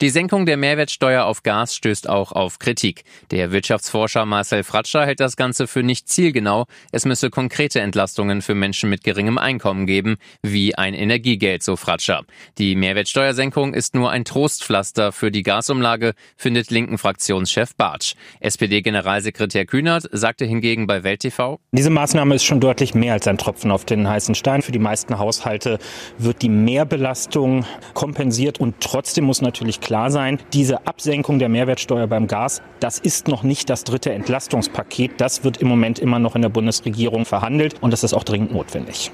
Die Senkung der Mehrwertsteuer auf Gas stößt auch auf Kritik. Der Wirtschaftsforscher Marcel Fratscher hält das Ganze für nicht zielgenau. Es müsse konkrete Entlastungen für Menschen mit geringem Einkommen geben, wie ein Energiegeld, so Fratscher. Die Mehrwertsteuersenkung ist nur ein Trostpflaster für die Gasumlage, findet linken Fraktionschef Bartsch. SPD-Generalsekretär Kühnert sagte hingegen bei Welt TV, Diese Maßnahme ist schon deutlich mehr als ein Tropfen auf den heißen Stein. Für die meisten Haushalte wird die Mehrbelastung kompensiert und trotzdem muss natürlich klar sein, diese Absenkung der Mehrwertsteuer beim Gas, das ist noch nicht das dritte Entlastungspaket. Das wird im Moment immer noch in der Bundesregierung verhandelt und das ist auch dringend notwendig.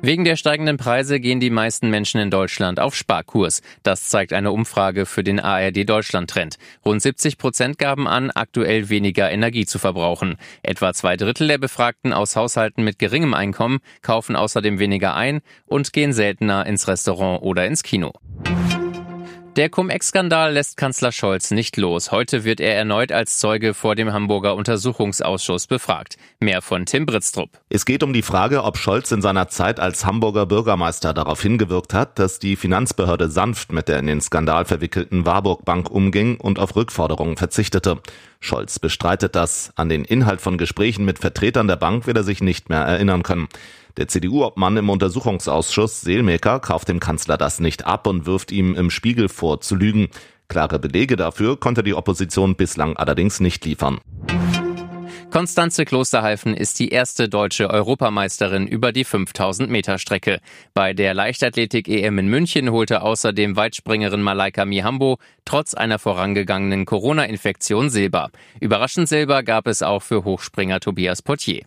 Wegen der steigenden Preise gehen die meisten Menschen in Deutschland auf Sparkurs. Das zeigt eine Umfrage für den ARD Deutschland Trend. Rund 70 Prozent gaben an, aktuell weniger Energie zu verbrauchen. Etwa zwei Drittel der Befragten aus Haushalten mit geringem Einkommen kaufen außerdem weniger ein und gehen seltener ins Restaurant oder ins Kino. Der Cum-Ex-Skandal lässt Kanzler Scholz nicht los. Heute wird er erneut als Zeuge vor dem Hamburger Untersuchungsausschuss befragt. Mehr von Tim Britztrup. Es geht um die Frage, ob Scholz in seiner Zeit als Hamburger Bürgermeister darauf hingewirkt hat, dass die Finanzbehörde sanft mit der in den Skandal verwickelten Warburg Bank umging und auf Rückforderungen verzichtete. Scholz bestreitet das. An den Inhalt von Gesprächen mit Vertretern der Bank will er sich nicht mehr erinnern können. Der CDU-Obmann im Untersuchungsausschuss Seelmaker kauft dem Kanzler das nicht ab und wirft ihm im Spiegel vor, zu lügen. Klare Belege dafür konnte die Opposition bislang allerdings nicht liefern. Konstanze Klosterhalfen ist die erste deutsche Europameisterin über die 5000 Meter Strecke. Bei der Leichtathletik-EM in München holte außerdem Weitspringerin Malaika Mihambo trotz einer vorangegangenen Corona-Infektion Silber. Überraschend Silber gab es auch für Hochspringer Tobias Potier.